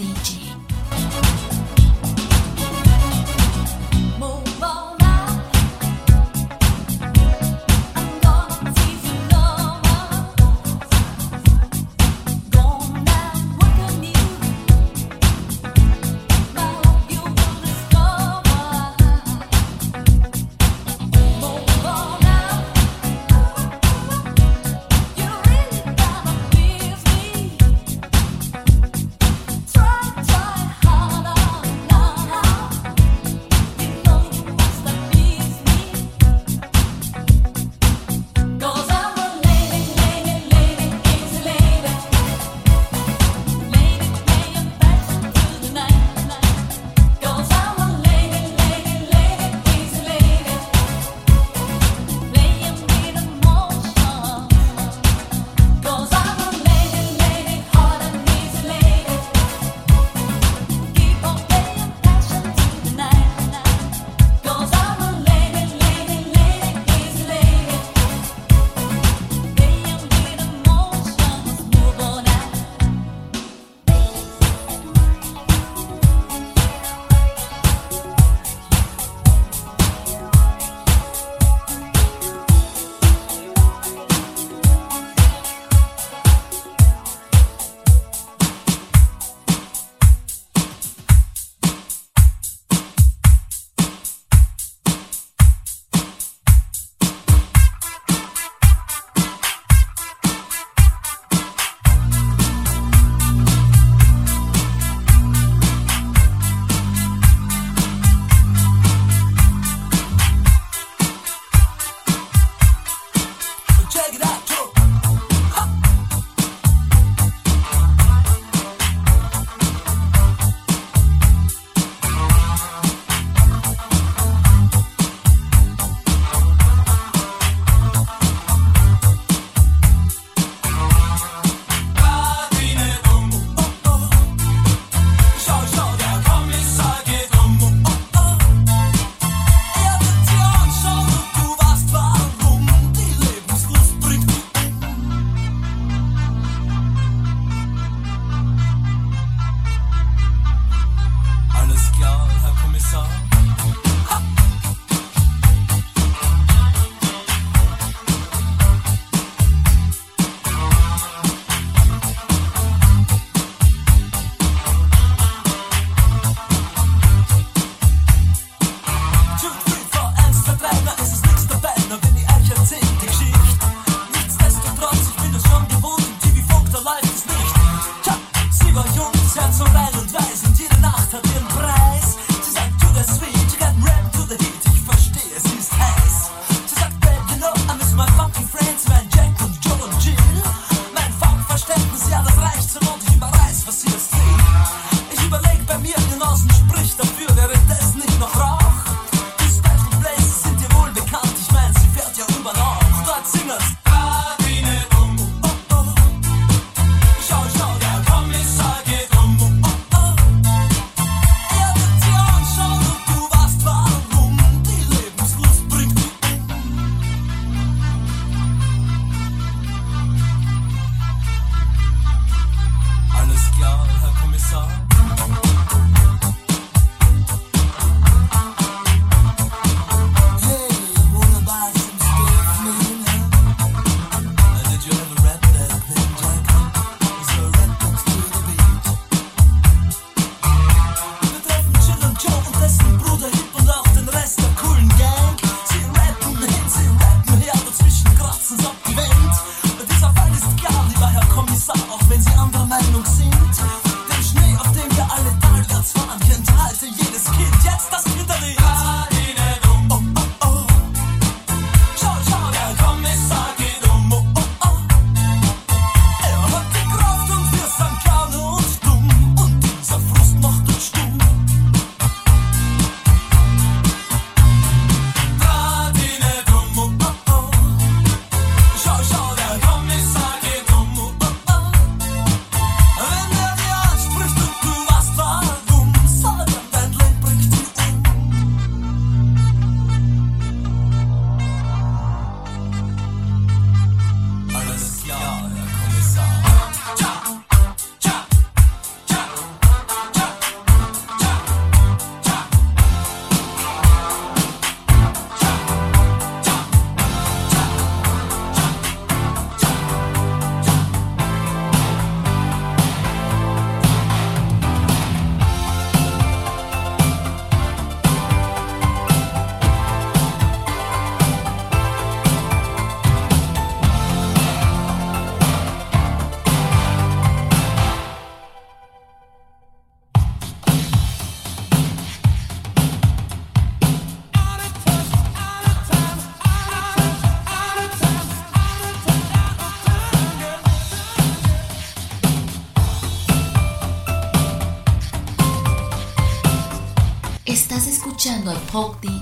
a escuchando a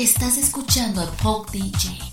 Estás escuchando a Pop DJ.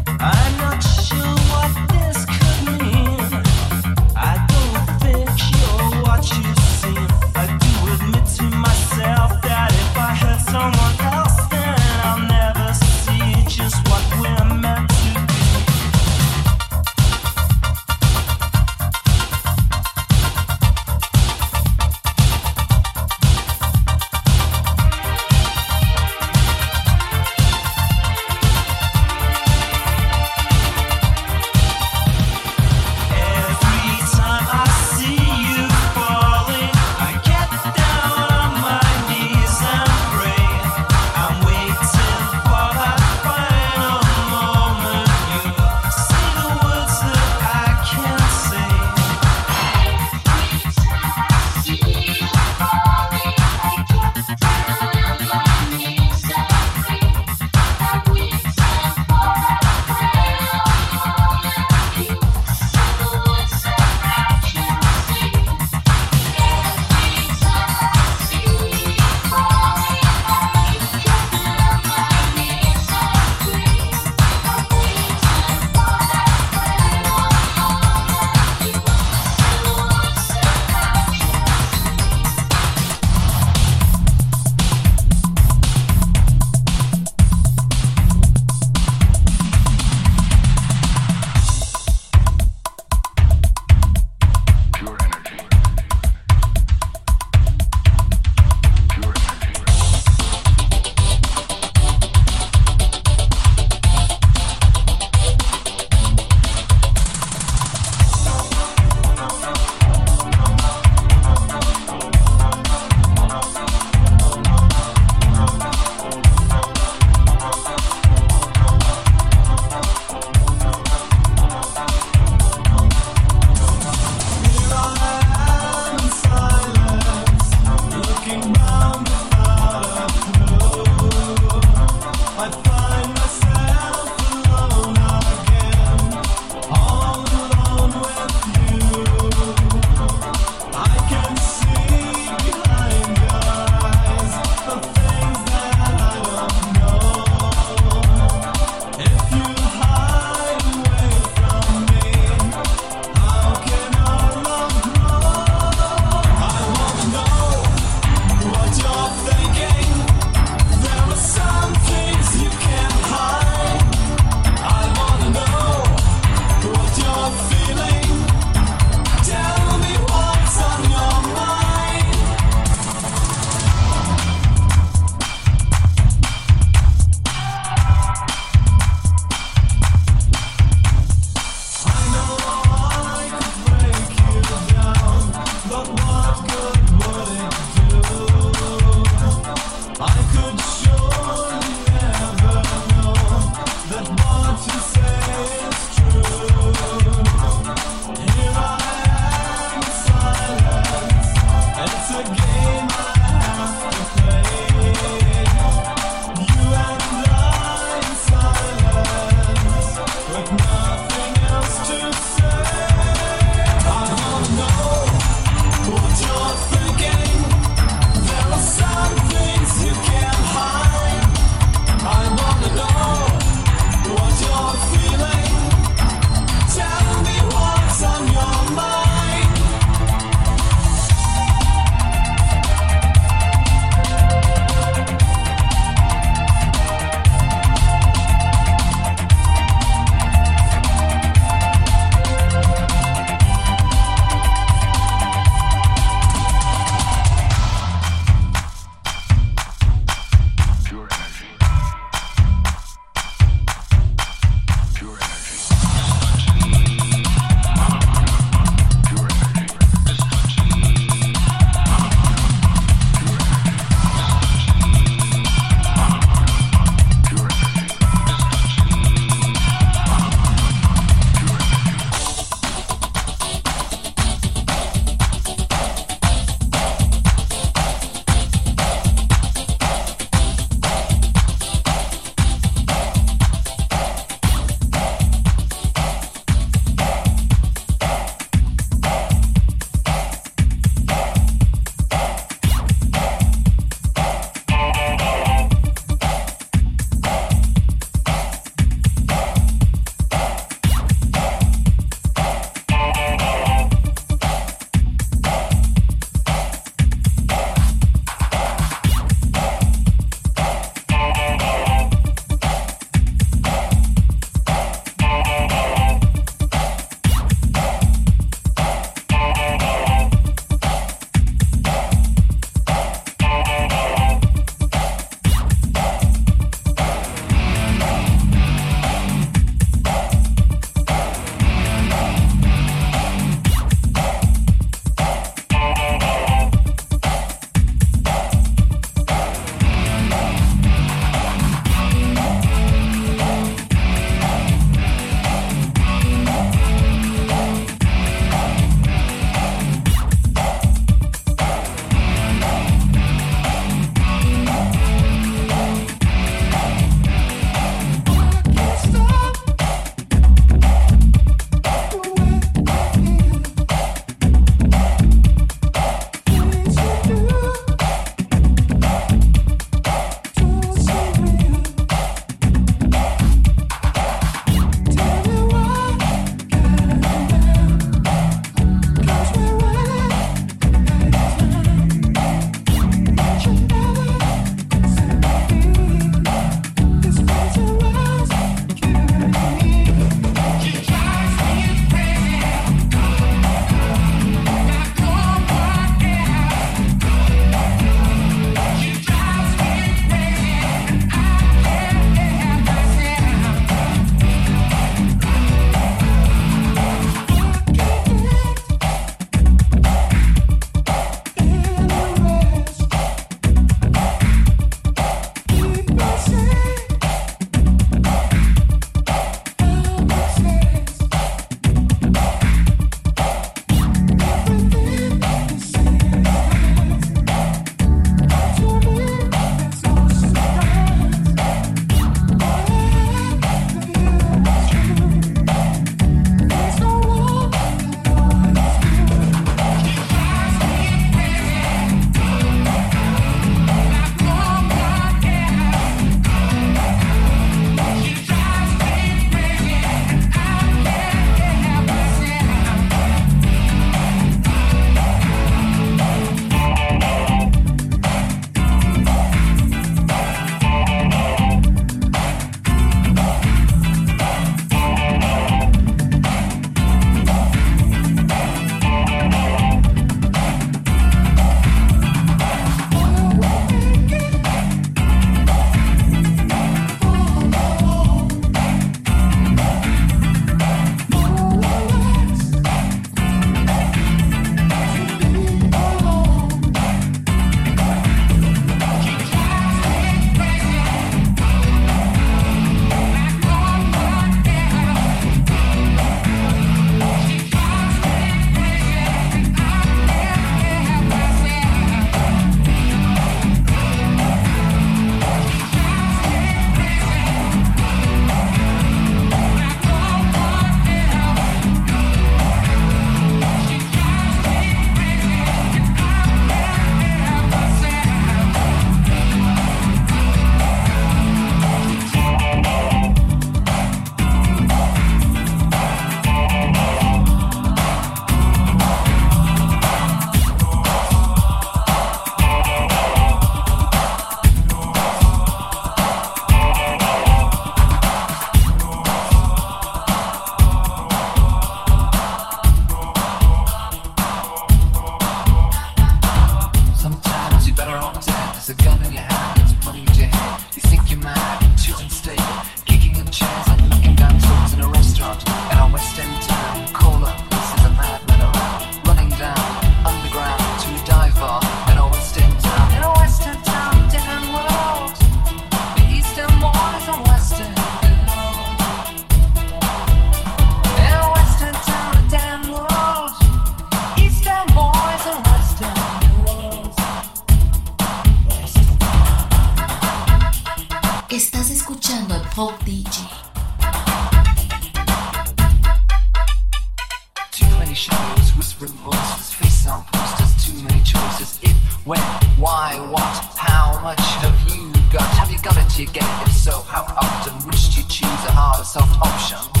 Shadows, whispering voices, face on posters, too many choices. If, when, why, what, how much have you got? Have you got it? You get it. If so, how often? Which you choose, a hard or soft option?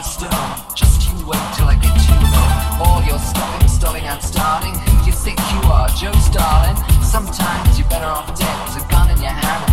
Stone. Just you wait till I get you. All your stopping, stopping and starting. You think you are, Joe Starling? Sometimes you're better off dead. There's a gun in your hand,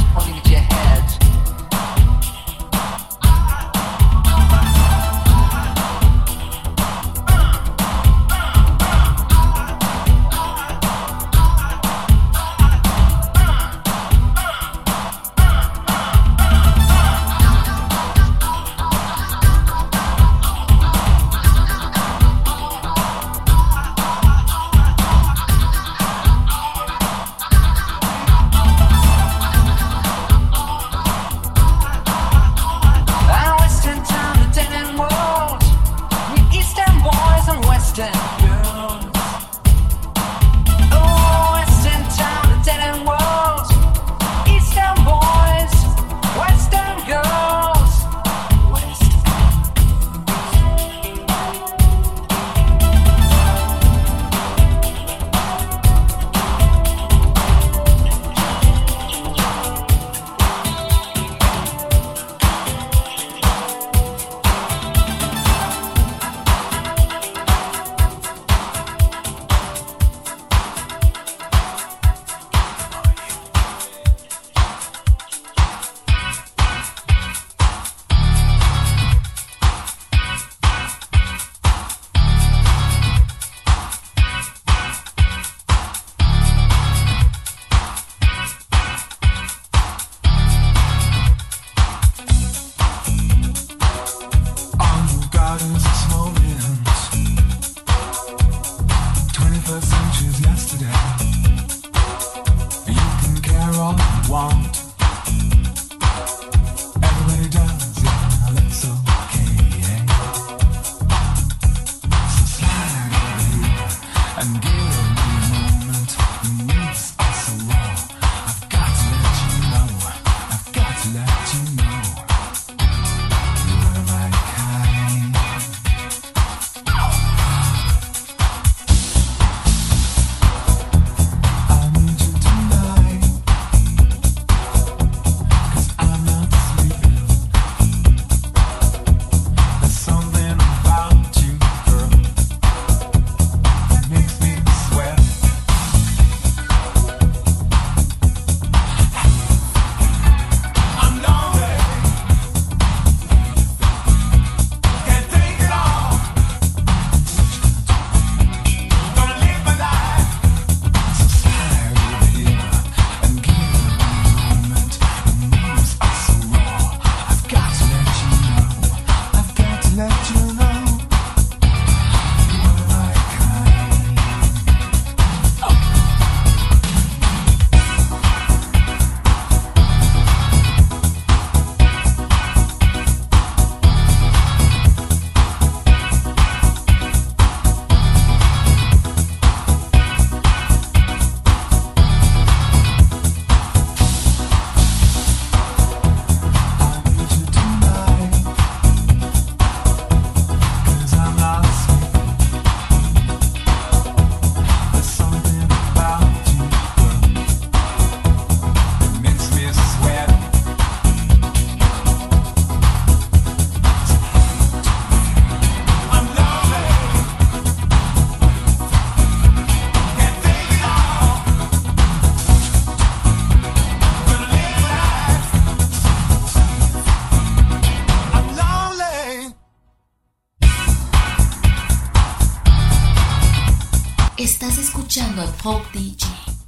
escuchando a Pop DJ.